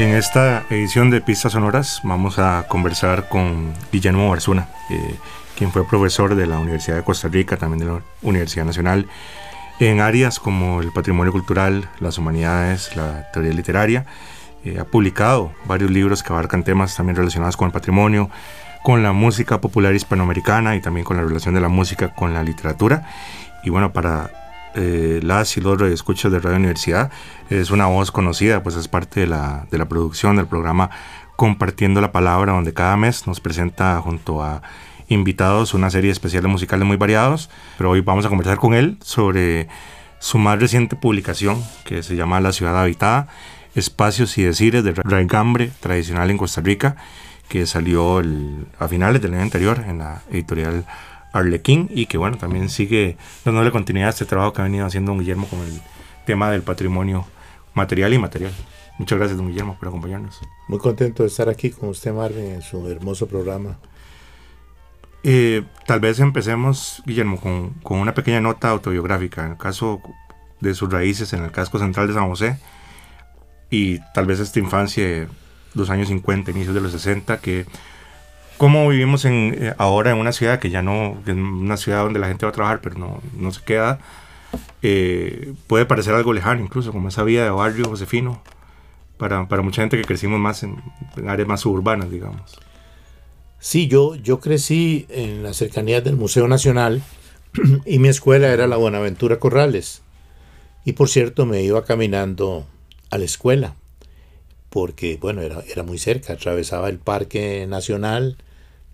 En esta edición de Pistas Sonoras vamos a conversar con Guillermo Barzuna, eh, quien fue profesor de la Universidad de Costa Rica, también de la Universidad Nacional, en áreas como el patrimonio cultural, las humanidades, la teoría literaria. Eh, ha publicado varios libros que abarcan temas también relacionados con el patrimonio, con la música popular hispanoamericana y también con la relación de la música con la literatura. Y bueno, para eh, las y los escuchas de Radio Universidad. Es una voz conocida, pues es parte de la, de la producción del programa Compartiendo la Palabra, donde cada mes nos presenta junto a invitados una serie especial de musicales muy variados. Pero hoy vamos a conversar con él sobre su más reciente publicación, que se llama La Ciudad Habitada, Espacios y Decires de Raigambre, tradicional en Costa Rica, que salió a finales del año anterior en la editorial Arlequín y que bueno, también sigue dándole continuidad a este trabajo que ha venido haciendo don Guillermo con el tema del patrimonio material y material. Muchas gracias, don Guillermo, por acompañarnos. Muy contento de estar aquí con usted, Marvin, en su hermoso programa. Eh, tal vez empecemos, Guillermo, con, con, una pequeña nota autobiográfica. En el caso de sus raíces en el casco central de San José y tal vez esta infancia, los años 50, inicios de los 60, que cómo vivimos eh, ahora en una ciudad que ya no, en una ciudad donde la gente va a trabajar, pero no, no se queda, eh, puede parecer algo lejano, incluso como esa vida de barrio josefino, para, para mucha gente que crecimos más en, áreas más suburbanas, digamos. Sí, yo, yo crecí en las cercanías del Museo Nacional y mi escuela era la Buenaventura Corrales. Y por cierto, me iba caminando a la escuela, porque bueno, era, era muy cerca, atravesaba el Parque Nacional,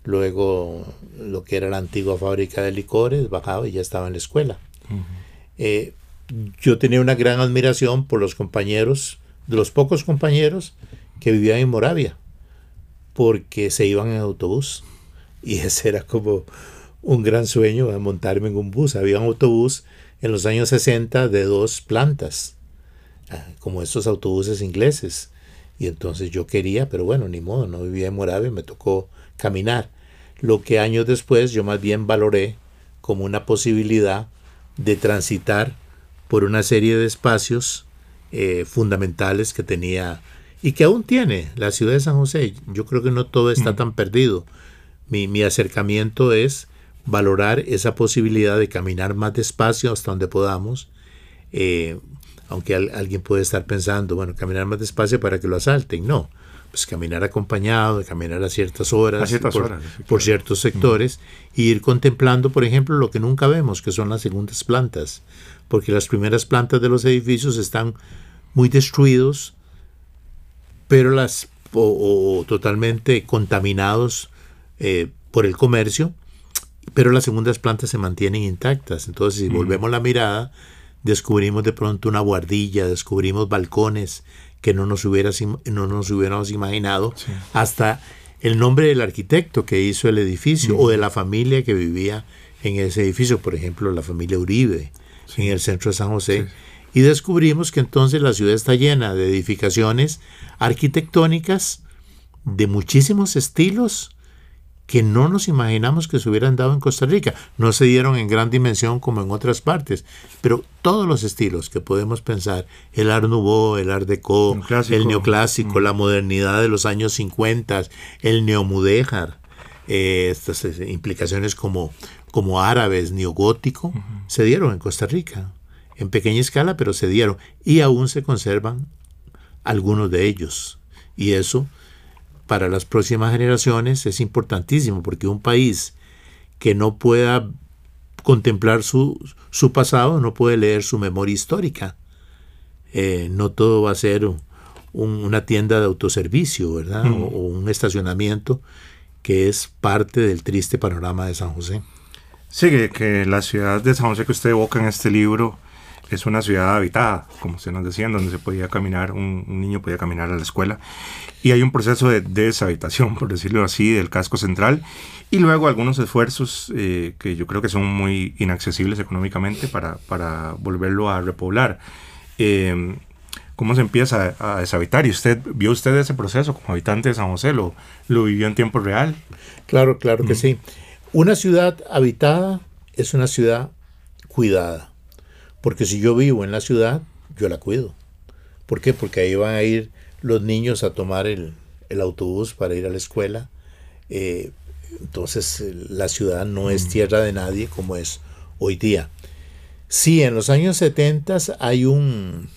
luego lo que era la antigua fábrica de licores, bajaba y ya estaba en la escuela. Eh, yo tenía una gran admiración por los compañeros, de los pocos compañeros que vivían en Moravia, porque se iban en autobús. Y ese era como un gran sueño, montarme en un bus. Había un autobús en los años 60 de dos plantas, ah, como estos autobuses ingleses. Y entonces yo quería, pero bueno, ni modo, no vivía en Moravia, me tocó caminar lo que años después yo más bien valoré como una posibilidad de transitar por una serie de espacios eh, fundamentales que tenía y que aún tiene la ciudad de San José. Yo creo que no todo está mm. tan perdido. Mi, acercamiento es valorar esa posibilidad de caminar más despacio hasta donde podamos, eh, aunque alguien puede estar pensando, bueno, caminar más despacio para que lo asalten. No, pues, caminar acompañado, caminar a ciertas horas, por, ciertos sectores, y ir contemplando, por ejemplo, lo que nunca vemos, que son las segundas plantas, porque las primeras plantas de los edificios están muy destruidos, pero las o, totalmente contaminados eh, por el comercio, pero las segundas plantas se mantienen intactas. Entonces, si volvemos la mirada, descubrimos de pronto una guardilla, descubrimos balcones, que no nos, no nos hubiéramos imaginado, hasta el nombre del arquitecto que hizo el edificio o de la familia que vivía en ese edificio, por ejemplo, la familia Uribe, en el centro de San José. Y descubrimos que entonces la ciudad está llena de edificaciones arquitectónicas de muchísimos estilos que no nos imaginamos que se hubieran dado en Costa Rica. No se dieron en gran dimensión como en otras partes, pero todos los estilos que podemos pensar, el Art Nouveau, el Art Deco, el neoclásico, la modernidad de los años 50, el neomudéjar, eh, estas eh, implicaciones como, como árabes, neogótico, se dieron en Costa Rica, en pequeña escala, pero se dieron y aún se conservan algunos de ellos. Y eso para las próximas generaciones es importantísimo porque un país que no pueda contemplar su, su pasado no puede leer su memoria histórica. Eh, no todo va a ser una tienda de autoservicio, ¿verdad? Mm. O, un estacionamiento que es parte del triste panorama de San José. Sí, que, la ciudad de San José que usted evoca en este libro es una ciudad habitada, como se nos decía, donde se podía caminar, un, niño podía caminar a la escuela. Y hay un proceso de deshabitación, por decirlo así, del casco central. Y luego algunos esfuerzos eh, que yo creo que son muy inaccesibles económicamente para, para volverlo a repoblar. Em, ¿Cómo se empieza a, deshabitar? ¿Y usted vio usted ese proceso como habitante de San José? ¿Lo, lo vivió en tiempo real? Claro, claro que sí. Una ciudad habitada es una ciudad cuidada porque si yo vivo en la ciudad, yo la cuido. ¿Por qué? Porque ahí van a ir los niños a tomar el, autobús para ir a la escuela. Eh, entonces la ciudad no es tierra de nadie como es hoy día. Sí, en los años 70 hay un,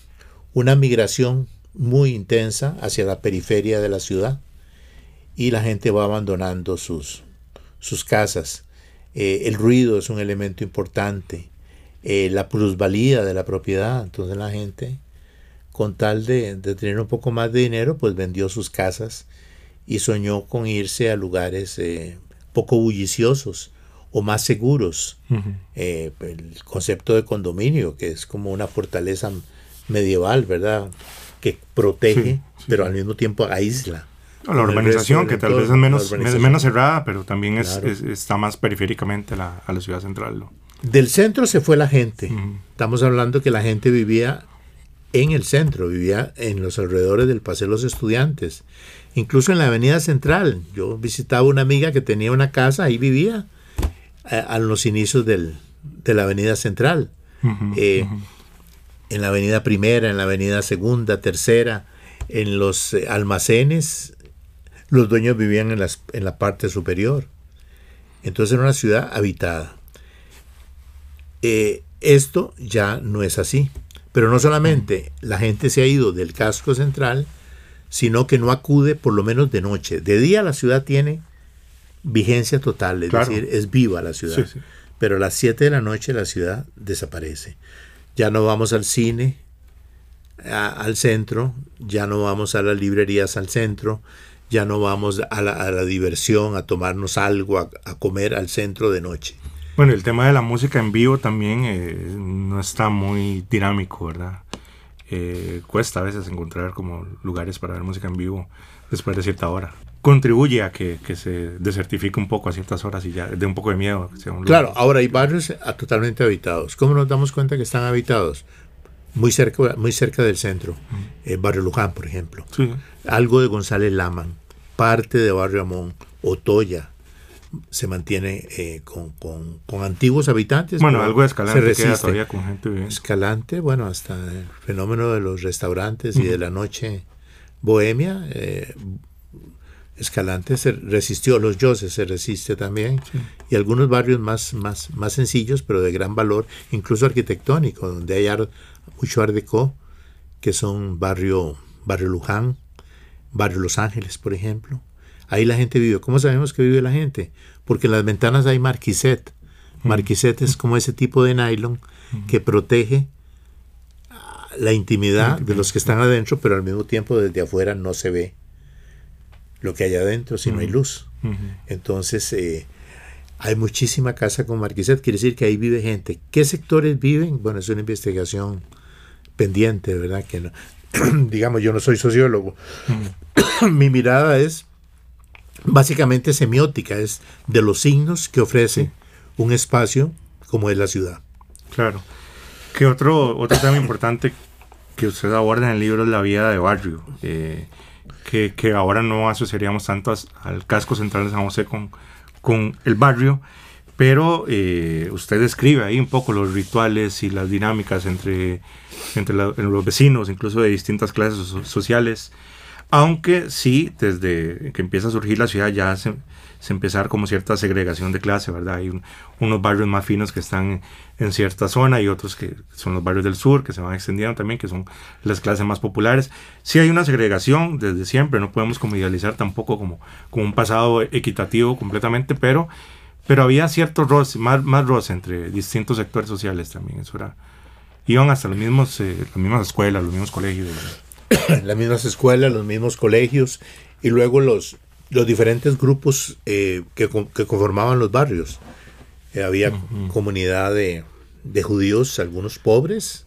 una migración muy intensa hacia la periferia de la ciudad y la gente va abandonando sus, sus casas. Eh, el ruido es un elemento importante, eh, la plusvalía de la propiedad, entonces la gente con tal de, tener un poco más de dinero, pues vendió sus casas y soñó con irse a lugares eh, poco bulliciosos o más seguros. el concepto de condominio, que es como una fortaleza medieval, ¿verdad? Que protege, pero al mismo tiempo aísla. la urbanización, que tal vez es menos, menos cerrada, pero también es, está más periféricamente a la, ciudad central. Del centro se fue la gente. Estamos hablando que la gente vivía en el centro, vivía en los alrededores del Paseo de los Estudiantes, incluso en la Avenida Central. Yo visitaba una amiga que tenía una casa, ahí vivía, a, los inicios del, de la Avenida Central. Eh, en la avenida primera, en la avenida segunda, tercera, en los eh, almacenes, los dueños vivían en, las, en la parte superior. Entonces era una ciudad habitada. Eh, esto ya no es así. Pero no solamente la gente se ha ido del casco central, sino que no acude por lo menos de noche. De día la ciudad tiene vigencia total, es decir, es viva la ciudad. Pero a las 7 de la noche la ciudad desaparece ya no vamos al cine, al centro, ya no vamos a las librerías al centro, ya no vamos a la, diversión, a tomarnos algo, a, comer al centro de noche. Bueno, el tema de la música en vivo también eh, no está muy dinámico, ¿verdad? Eh, cuesta a veces encontrar como lugares para ver música en vivo después de cierta hora contribuye a que, se desertifique un poco a ciertas horas y ya de un poco de miedo. Claro, ahora hay barrios totalmente habitados. ¿Cómo nos damos cuenta que están habitados? Muy cerca, muy cerca del centro, el Barrio Luján, por ejemplo. Algo de González Laman, parte de Barrio Amón, Otoya, se mantiene eh, con, antiguos habitantes. Bueno, algo de Escalante queda todavía con gente bien. Escalante, bueno, hasta el fenómeno de los restaurantes y de la noche bohemia, eh, Escalante se resistió, Los Yoses se resiste también, y algunos barrios más, más, más sencillos, pero de gran valor, incluso arquitectónico, donde hay mucho art que son barrio, barrio Luján, barrio Los Ángeles, por ejemplo. Ahí la gente vive. ¿Cómo sabemos que vive la gente? Porque en las ventanas hay marquiset. Marquiset es como ese tipo de nylon que protege la intimidad de los que están adentro, pero al mismo tiempo desde afuera no se ve lo que hay adentro si no hay luz. Entonces, eh, hay muchísima casa con marquiset, quiere decir que ahí vive gente. ¿Qué sectores viven? Bueno, es una investigación pendiente, ¿verdad? Que no, digamos, yo no soy sociólogo. Mi mirada es básicamente semiótica, es de los signos que ofrece un espacio como es la ciudad. Claro. ¿Qué otro, otro tema importante que usted aborda en el libro es la vida de barrio? Eh, que, que ahora no asociaríamos tanto al casco central de San José con, con el barrio, pero eh, usted describe ahí un poco los rituales y las dinámicas entre, entre los vecinos, incluso de distintas clases sociales, aunque sí, desde que empieza a surgir la ciudad ya se, se empezar como cierta segregación de clase, ¿verdad? Hay unos barrios más finos que están en cierta zona y otros que son los barrios del sur que se van extendiendo también, que son las clases más populares. Sí hay una segregación desde siempre, no podemos como idealizar tampoco como, como un pasado equitativo completamente, pero, pero había cierto roce, más, más roce entre distintos sectores sociales también, eso era. Iban hasta los mismos, eh, las mismas escuelas, los mismos colegios. las mismas escuelas, los mismos colegios y luego los, los diferentes grupos eh, que, conformaban los barrios. Eh, había comunidad de, judíos, algunos pobres,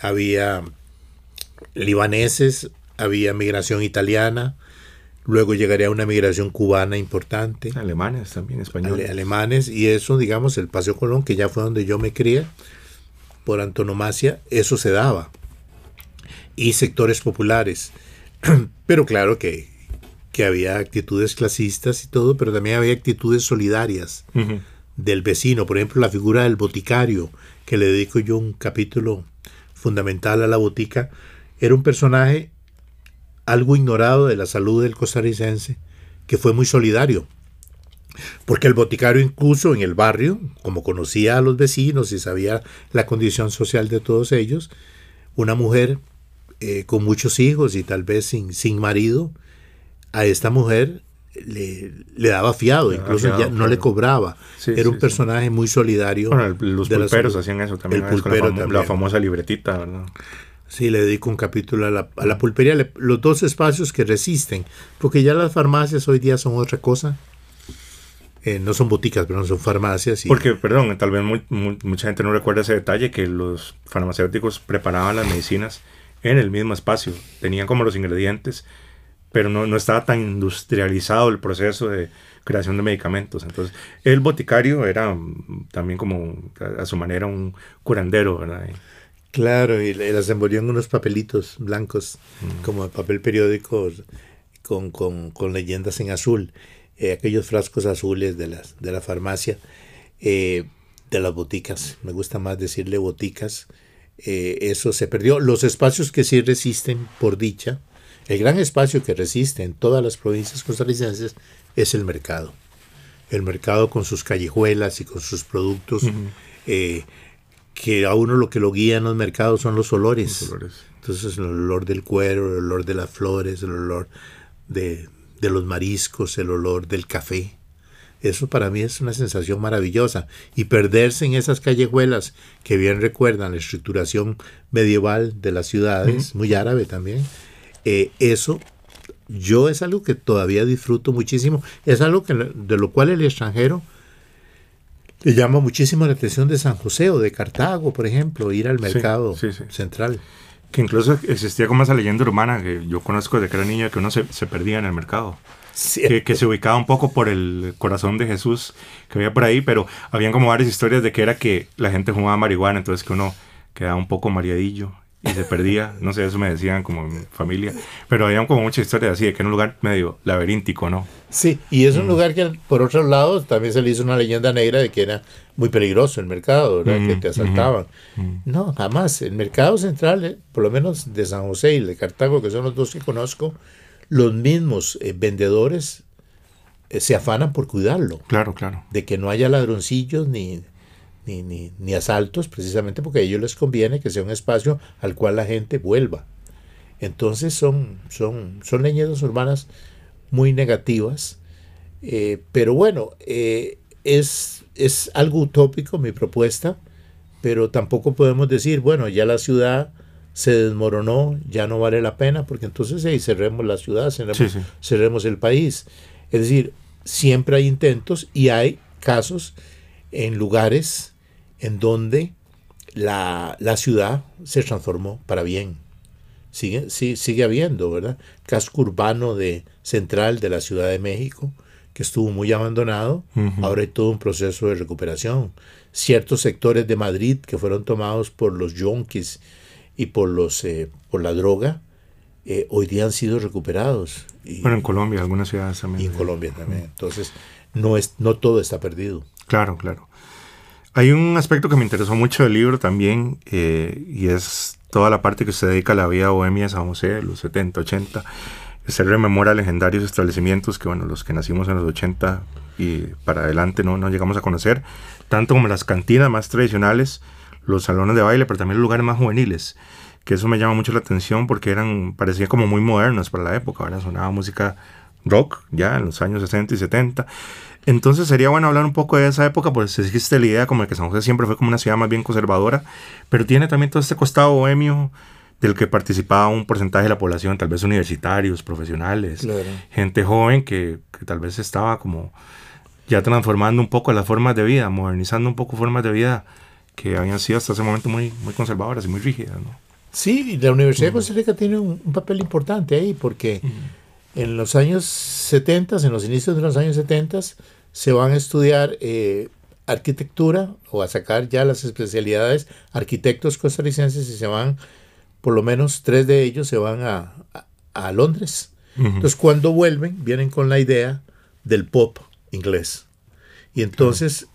había libaneses, había migración italiana, luego llegaría una migración cubana importante. Alemanes también, españoles. alemanes, y eso, digamos, el Paseo Colón, que ya fue donde yo me crié, por antonomasia, eso se daba. Y sectores populares. Pero claro que que había actitudes clasistas y todo, pero también había actitudes solidarias del vecino. Por ejemplo, la figura del boticario, que le dedico yo un capítulo fundamental a la botica, era un personaje algo ignorado de la salud del costarricense, que fue muy solidario. Porque el boticario incluso en el barrio, como conocía a los vecinos y sabía la condición social de todos ellos, una mujer eh, con muchos hijos y tal vez sin, sin marido, a esta mujer le, le daba fiado, incluso ya no le cobraba. Era un personaje muy solidario. Bueno, los pulperos hacían eso también. El pulpero la, la, famosa libretita, ¿verdad? Sí, le dedico un capítulo a la, a la pulpería, los dos espacios que resisten, porque ya las farmacias hoy día son otra cosa. Eh, no son boticas, pero son farmacias. Porque, perdón, tal vez mucha gente no recuerda ese detalle, que los farmacéuticos preparaban las medicinas en el mismo espacio. Tenían como los ingredientes pero no, no estaba tan industrializado el proceso de creación de medicamentos. Entonces, el boticario era mm, también como a su manera un curandero, ¿verdad? Claro, y las envolvió en unos papelitos blancos, mm. como papel periódico, con, con, con leyendas en azul. Eh, aquellos frascos azules de, las, de la farmacia, eh, de las boticas. Me gusta más decirle boticas. Eh, eso se perdió. Los espacios que sí resisten, por dicha, el gran espacio que resiste en todas las provincias costarricenses es el mercado. El mercado con sus callejuelas y con sus productos, eh, que a uno lo que lo guía en los mercados son los olores. Entonces el olor del cuero, el olor de las flores, el olor de, de los mariscos, el olor del café. Eso para mí es una sensación maravillosa. Y perderse en esas callejuelas que bien recuerdan la estructuración medieval de las ciudades, muy árabe también, eh, eso yo es algo que todavía disfruto muchísimo. Es algo que, de lo cual el extranjero le llama muchísimo la atención de San José o de Cartago, por ejemplo, ir al mercado central. Que incluso existía como esa leyenda urbana que yo conozco desde que era niño, que uno se, perdía en el mercado. Que, que, se ubicaba un poco por el corazón de Jesús que había por ahí, pero habían como varias historias de que era que la gente fumaba marihuana, entonces que uno quedaba un poco mareadillo y se perdía, no sé, eso me decían como mi familia, pero había como muchas historias así, de que era un lugar medio laberíntico, ¿no? Sí, y es un mm. lugar que por otro lado también se le hizo una leyenda negra de que era muy peligroso el mercado, ¿verdad? que mm, te asaltaban. Mm. No, jamás. El mercado central, eh, por lo menos de San José y de Cartago, que son los dos que conozco, los mismos eh, vendedores eh, se afanan por cuidarlo. Claro, claro. De que no haya ladroncillos ni ni, ni, asaltos, precisamente porque a ellos les conviene que sea un espacio al cual la gente vuelva. Entonces son, son, son leyendas urbanas muy negativas, eh, pero bueno, es, es algo utópico mi propuesta, pero tampoco podemos decir, bueno, ya la ciudad se desmoronó, ya no vale la pena, porque entonces hey, cerremos la ciudad, cerremos, cerremos el país. Es decir, siempre hay intentos y hay casos en lugares en donde la, ciudad se transformó para bien. Sigue, sí, sigue habiendo, ¿verdad? Casco urbano de, central de la Ciudad de México, que estuvo muy abandonado, ahora hay todo un proceso de recuperación. Ciertos sectores de Madrid que fueron tomados por los yonkis y por, los, eh, por la droga, eh, hoy día han sido recuperados. Y, bueno, en Colombia, algunas ciudades también. Y en Colombia también. Entonces, no, es, no todo está perdido. Claro, claro. Hay un aspecto que me interesó mucho del libro también, eh, y es toda la parte que se dedica a la vida bohemia de San José, los 70, 80. Se rememora legendarios establecimientos que, bueno, los que nacimos en los 80 y para adelante no, no llegamos a conocer, tanto como las cantinas más tradicionales, los salones de baile, pero también los lugares más juveniles, que eso me llama mucho la atención porque eran, parecían como muy modernos para la época, ¿verdad? Sonaba música rock ya en los años 60 y 70 entonces sería bueno hablar un poco de esa época, pues existe la idea como de que San José siempre fue como una ciudad más bien conservadora, pero tiene también todo este costado bohemio del que participaba un porcentaje de la población, tal vez universitarios, profesionales, gente joven que, tal vez estaba como ya transformando un poco las formas de vida, modernizando un poco formas de vida que habían sido hasta ese momento muy, muy conservadoras y muy rígidas. ¿no? Sí, la Universidad de Costa Rica tiene un, papel importante ahí porque en los años 70, en los inicios de los años 70, se van a estudiar eh, arquitectura o a sacar ya las especialidades arquitectos costarricenses y se van, por lo menos tres de ellos se van a, a, Londres. Entonces cuando vuelven, vienen con la idea del pop inglés. Y entonces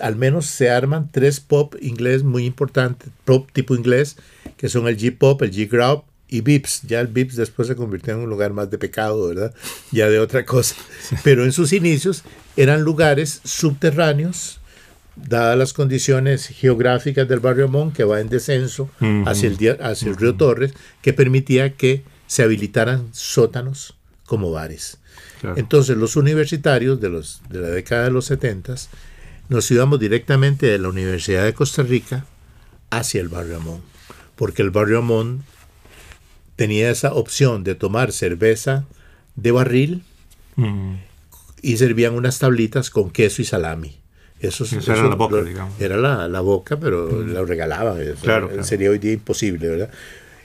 al menos se arman tres pop inglés muy importantes, pop tipo inglés, que son el G-pop, el G-ground y Vips. Ya el Vips después se convirtió en un lugar más de pecado, ¿verdad? Ya de otra cosa. Pero en sus inicios eran lugares subterráneos, dadas las condiciones geográficas del barrio Mon, que va en descenso hacia, el, hacia el río Torres, que permitía que se habilitaran sótanos como bares. Entonces los universitarios de, los, de la década de los 70 nos íbamos directamente de la Universidad de Costa Rica hacia el barrio Amón, porque el barrio Amón tenía esa opción de tomar cerveza de barril mm. y servían unas tablitas con queso y salami. Eso, era la boca, digamos. Era la, boca, pero mm. la regalaban. claro, Sería hoy día imposible, ¿verdad?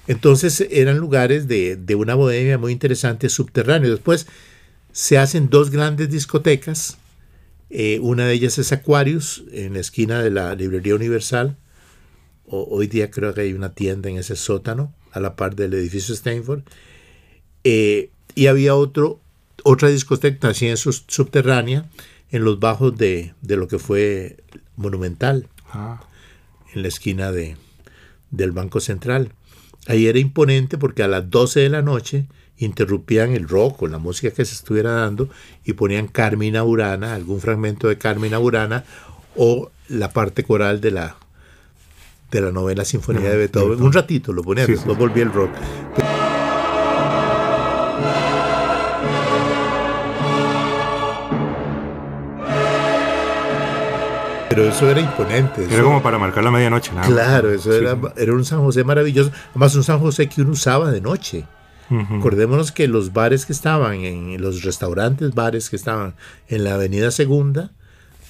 Entonces eran lugares de, de una bohemia muy interesante subterráneo. Después se hacen dos grandes discotecas. Eh, una de ellas es Aquarius, en la esquina de la Librería Universal. hoy día creo que hay una tienda en ese sótano, a la par del edificio Stanford. Eh, y había otro, otra discoteca también subterránea en los bajos de, lo que fue Monumental, ah. en la esquina de, del Banco Central. Ahí era imponente porque a las 12 de la noche interrumpían el rock o la música que se estuviera dando y ponían Carmina Burana, algún fragmento de Carmina Burana o la parte coral de la de la novela Sinfonía de Beethoven. Un ratito lo ponían, después volvía el rock. Pero eso era imponente. Era como para marcar la medianoche, nada Claro, eso era, era un San José maravilloso. Además, un San José que uno usaba de noche. Acordémonos que los bares que estaban, en los restaurantes, bares que estaban en la Avenida Segunda,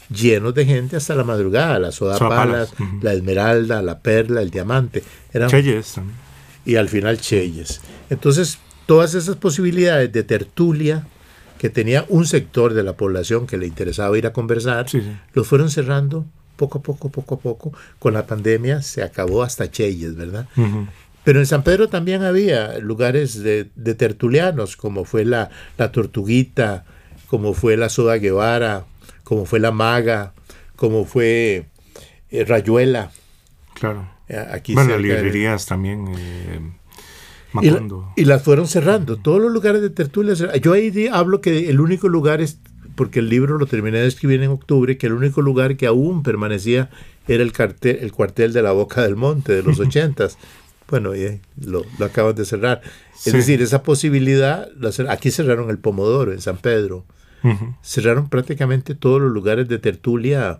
llenos de gente hasta la madrugada, la soda, palas, la esmeralda, la perla, el diamante. Eran, Cheyes Y al final Cheyes. Entonces, todas esas posibilidades de tertulia que tenía un sector de la población que le interesaba ir a conversar, los fueron cerrando poco a poco, poco a poco. Con la pandemia se acabó hasta Cheyes, ¿verdad? Pero en San Pedro también había lugares de, tertulianos, como fue la, la, Tortuguita, como fue la Soda Guevara, como fue la Maga, como fue eh, Rayuela. Claro. Eh, aquí bueno, librerías también. Eh, y, las fueron cerrando, todos los lugares de tertulias. Yo ahí hablo que el único lugar es, porque el libro lo terminé de escribir en octubre, que el único lugar que aún permanecía era el, cartel, el cuartel de la Boca del Monte de los ochentas bueno, y lo, lo acaban de cerrar. Es decir, esa posibilidad, aquí cerraron el Pomodoro en San Pedro, cerraron prácticamente todos los lugares de tertulia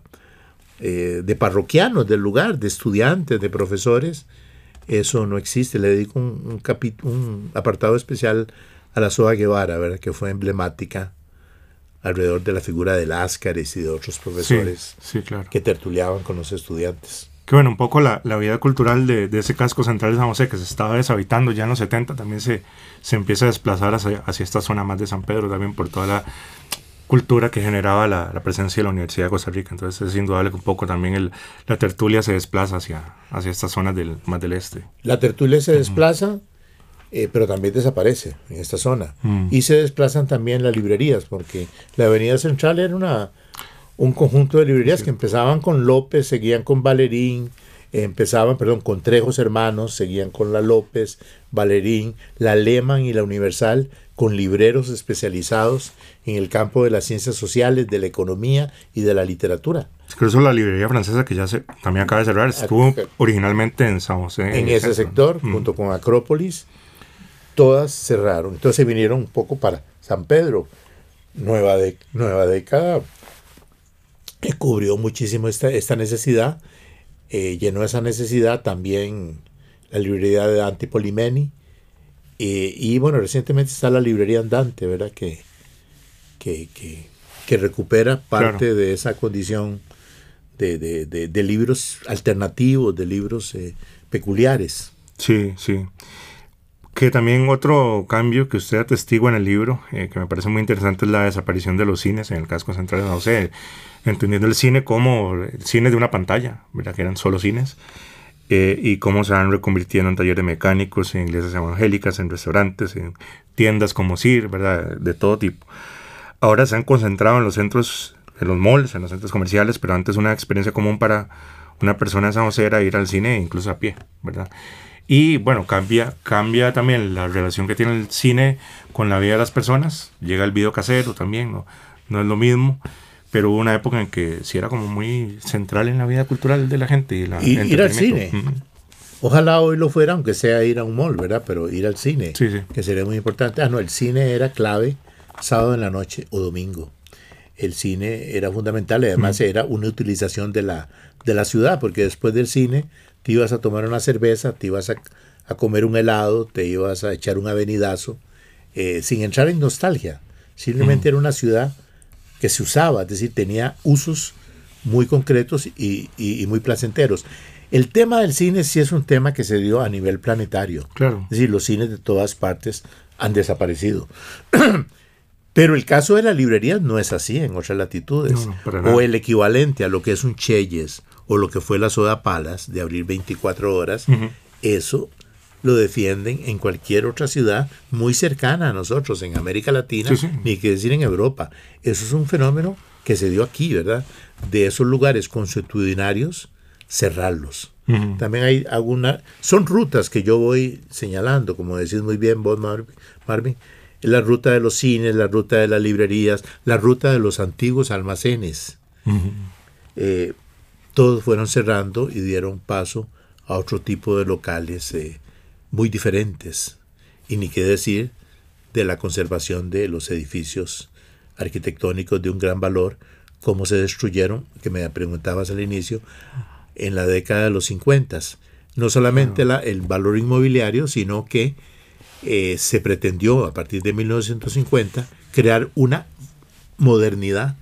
eh, de parroquianos del lugar, de estudiantes, de profesores. Eso no existe. Le dedico un, un, un apartado especial a la Soa Guevara, ¿verdad? que fue emblemática alrededor de la figura de Láscares y de otros profesores que tertuliaban con los estudiantes que bueno, un poco la, la vida cultural de, de, ese casco central de San José, que se estaba deshabitando ya en los 70, también se, se empieza a desplazar hacia, hacia, esta zona más de San Pedro, también por toda la cultura que generaba la, la, presencia de la Universidad de Costa Rica. Entonces es indudable que un poco también el, la tertulia se desplaza hacia, hacia estas zonas del, más del este. La tertulia se desplaza, eh, pero también desaparece en esta zona. Y se desplazan también las librerías, porque la Avenida Central era una un conjunto de librerías que empezaban con López, seguían con Valerín, empezaban, perdón, con Trejos Hermanos, seguían con la López, Valerín, la Lehman y la Universal, con libreros especializados en el campo de las ciencias sociales, de la economía y de la literatura. Incluso la librería francesa que ya se, también acaba de cerrar, estuvo originalmente en San José. En, ese sector, junto con Acrópolis, todas cerraron. Entonces vinieron un poco para San Pedro, nueva, de, nueva década, cubrió muchísimo esta, esta necesidad, eh, llenó esa necesidad también la librería de Dante Polimeni, eh, y bueno, recientemente está la librería Andante, ¿verdad? Que, que, que, recupera parte de esa condición de, de, de, libros alternativos, de libros eh, peculiares. Sí, sí. Que también otro cambio que usted atestigua en el libro, que me parece muy interesante, es la desaparición de los cines en el casco central de José entendiendo el cine como el cine de una pantalla, ¿verdad? que eran solo cines, eh, y cómo se van reconvirtiendo en talleres mecánicos, en iglesias evangélicas, en restaurantes, en tiendas como CIR, ¿verdad? de todo tipo. Ahora se han concentrado en los centros, en los malls, en los centros comerciales, pero antes una experiencia común para una persona de San José era ir al cine incluso a pie, ¿verdad? Y bueno, cambia, cambia también la relación que tiene el cine con la vida de las personas. Llega el video casero también, no, no es lo mismo. Pero hubo una época en que sí era como muy central en la vida cultural de la gente. Y, la, y ir al cine. Ojalá hoy lo fuera, aunque sea ir a un mall, ¿verdad? Pero ir al cine, que sería muy importante. Ah, no, el cine era clave sábado en la noche o domingo. El cine era fundamental y además era una utilización de la, de la ciudad, porque después del cine te ibas a tomar una cerveza, te ibas a, comer un helado, te ibas a echar un avenidazo, eh, sin entrar en nostalgia. Simplemente era una ciudad que se usaba, es decir, tenía usos muy concretos y, muy placenteros. El tema del cine sí es un tema que se dio a nivel planetario. Claro. Es decir, los cines de todas partes han desaparecido. Pero el caso de la librería no es así en otras latitudes. o el equivalente a lo que es un Cheyes o lo que fue la Soda Palas de abrir 24 horas, eso lo defienden en cualquier otra ciudad muy cercana a nosotros, en América Latina, ni que decir en Europa. Eso es un fenómeno que se dio aquí, ¿verdad? De esos lugares consuetudinarios, cerrarlos. También hay alguna... Son rutas que yo voy señalando, como decís muy bien vos, Marvin. La ruta de los cines, la ruta de las librerías, la ruta de los antiguos almacenes todos fueron cerrando y dieron paso a otro tipo de locales eh, muy diferentes. Y ni qué decir de la conservación de los edificios arquitectónicos de un gran valor, cómo se destruyeron, que me preguntabas al inicio, en la década de los 50. No solamente la, el valor inmobiliario, sino que eh, se pretendió a partir de 1950 crear una modernidad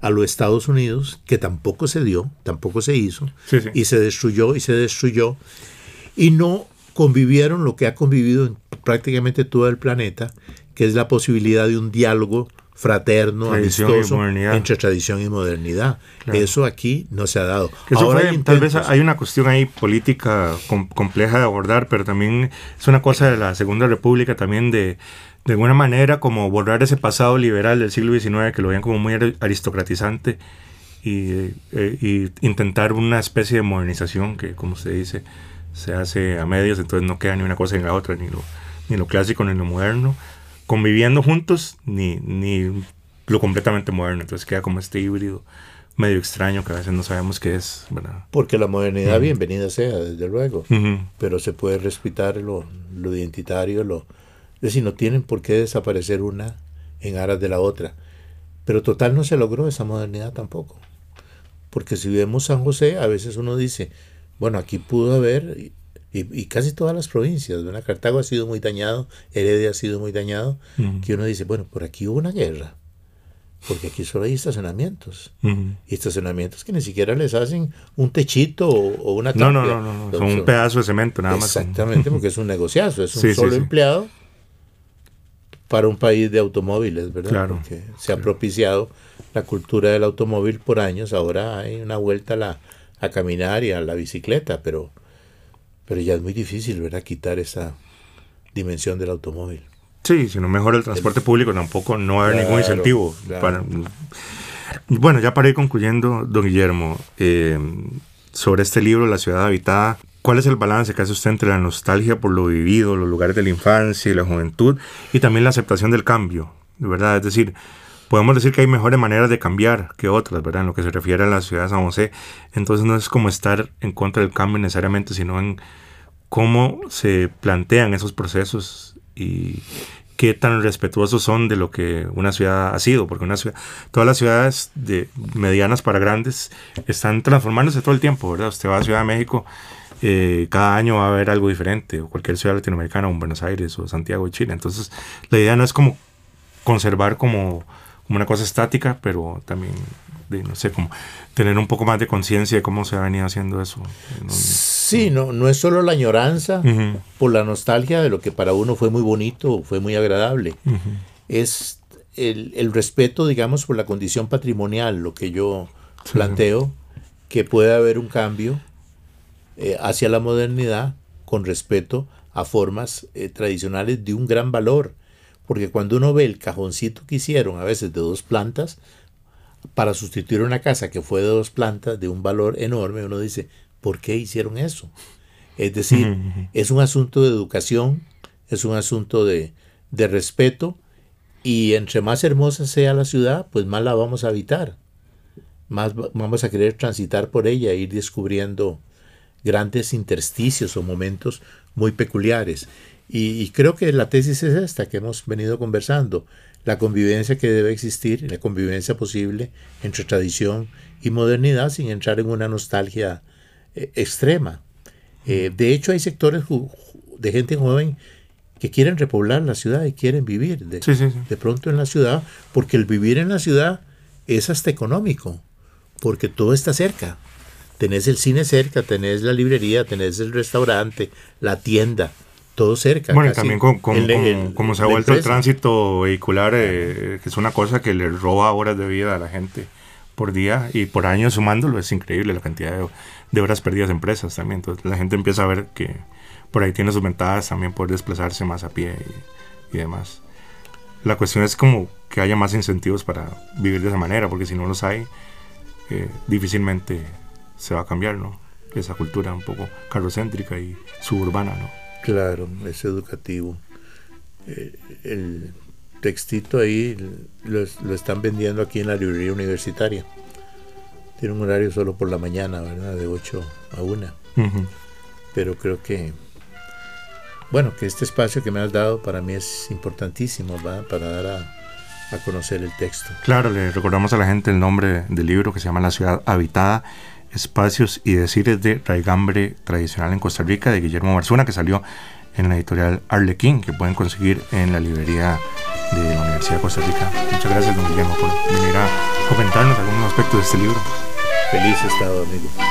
a los Estados Unidos, que tampoco se dio, tampoco se hizo, y se destruyó y se destruyó, y no convivieron lo que ha convivido en prácticamente todo el planeta, que es la posibilidad de un diálogo fraterno, amistoso, entre tradición y modernidad. Eso aquí no se ha dado. tal vez hay una cuestión ahí política compleja de abordar, pero también es una cosa de la Segunda República también de de alguna manera como borrar ese pasado liberal del siglo XIX que lo veían como muy aristocratizante y, eh, intentar una especie de modernización que, como se dice, se hace a medios, entonces no queda ni una cosa ni la otra, ni lo, ni lo clásico ni lo moderno, conviviendo juntos, ni, ni lo completamente moderno, entonces queda como este híbrido medio extraño que a veces no sabemos qué es, ¿verdad? Porque la modernidad, bienvenida sea, desde luego, pero se puede respetar lo, lo identitario, lo, es decir, no tienen por qué desaparecer una en aras de la otra. Pero total no se logró esa modernidad tampoco. Porque si vemos San José, a veces uno dice, bueno, aquí pudo haber, y, casi todas las provincias, ¿verdad? Cartago ha sido muy dañado, Heredia ha sido muy dañado, que uno dice, bueno, por aquí hubo una guerra. Porque aquí solo hay estacionamientos. Y estacionamientos que ni siquiera les hacen un techito o, una no, no, no, no, son un pedazo de cemento nada más. Exactamente, porque es un negociazo, es un solo empleado para un país de automóviles, ¿verdad? Claro. Porque se ha propiciado la cultura del automóvil por años. Ahora hay una vuelta a, la, a caminar y a la bicicleta, pero, pero ya es muy difícil, ¿verdad? Quitar esa dimensión del automóvil. Sí, si no mejora el transporte público tampoco no hay ningún incentivo. bueno, ya para ir concluyendo, don Guillermo, eh, sobre este libro, La ciudad habitada, ¿Cuál es el balance que hace usted entre la nostalgia por lo vivido, los lugares de la infancia y la juventud, y también la aceptación del cambio? Verdad, es decir, podemos decir que hay mejores maneras de cambiar que otras, ¿verdad? En lo que se refiere a la ciudad de San José. Entonces no es como estar en contra del cambio necesariamente, sino en cómo se plantean esos procesos y qué tan respetuosos son de lo que una ciudad ha sido, porque una ciudad, todas las ciudades de medianas para grandes están transformándose todo el tiempo, ¿verdad? Usted va a Ciudad de México eh, cada año va a haber algo diferente, o cualquier ciudad latinoamericana, o en Buenos Aires, o Santiago de Chile. Entonces, la idea no es como conservar como, una cosa estática, pero también, no sé, como tener un poco más de conciencia de cómo se ha venido haciendo eso. Sí, no, no es solo la añoranza por la nostalgia de lo que para uno fue muy bonito, fue muy agradable. Es el, el, respeto, digamos, por la condición patrimonial, lo que yo planteo, que puede haber un cambio eh, hacia la modernidad con respeto a formas eh, tradicionales de un gran valor. Porque cuando uno ve el cajoncito que hicieron, a veces de dos plantas, para sustituir una casa que fue de dos plantas, de un valor enorme, uno dice, ¿por qué hicieron eso? Es decir, es un asunto de educación, es un asunto de, de respeto y entre más hermosa sea la ciudad, pues más la vamos a habitar. Más vamos a querer transitar por ella, ir descubriendo grandes intersticios o momentos muy peculiares. Y, creo que la tesis es esta que hemos venido conversando, la convivencia que debe existir, la convivencia posible entre tradición y modernidad sin entrar en una nostalgia eh, extrema. Eh, de hecho, hay sectores de gente joven que quieren repoblar la ciudad y quieren vivir de, de pronto en la ciudad, porque el vivir en la ciudad es hasta económico, porque todo está cerca. Tenés el cine cerca, tenés la librería, tenés el restaurante, la tienda, todo cerca. Bueno, y también con, como se ha vuelto el tránsito vehicular, eh, que es una cosa que le roba horas de vida a la gente por día y por año sumándolo, es increíble la cantidad de, horas perdidas en empresas también. Entonces la gente empieza a ver que por ahí tiene sus ventajas también poder desplazarse más a pie y, demás. La cuestión es como que haya más incentivos para vivir de esa manera, porque si no los hay, eh, difícilmente se va a cambiar, ¿no? Esa cultura un poco carrocéntrica y suburbana, ¿no? Claro, es educativo. Eh, el textito ahí lo, están vendiendo aquí en la librería universitaria. Tiene un horario solo por la mañana, ¿verdad? De 8 a 1. Pero creo que, bueno, que este espacio que me has dado para mí es importantísimo, ¿verdad? Para dar a, a conocer el texto. Claro, le recordamos a la gente el nombre del libro que se llama La ciudad habitada espacios y decires de raigambre tradicional en Costa Rica de Guillermo Barzuna que salió en la editorial Arlequín que pueden conseguir en la librería de la Universidad de Costa Rica. Muchas gracias, don Guillermo, por venir a comentarnos algunos aspectos de este libro. Feliz estado, amigo.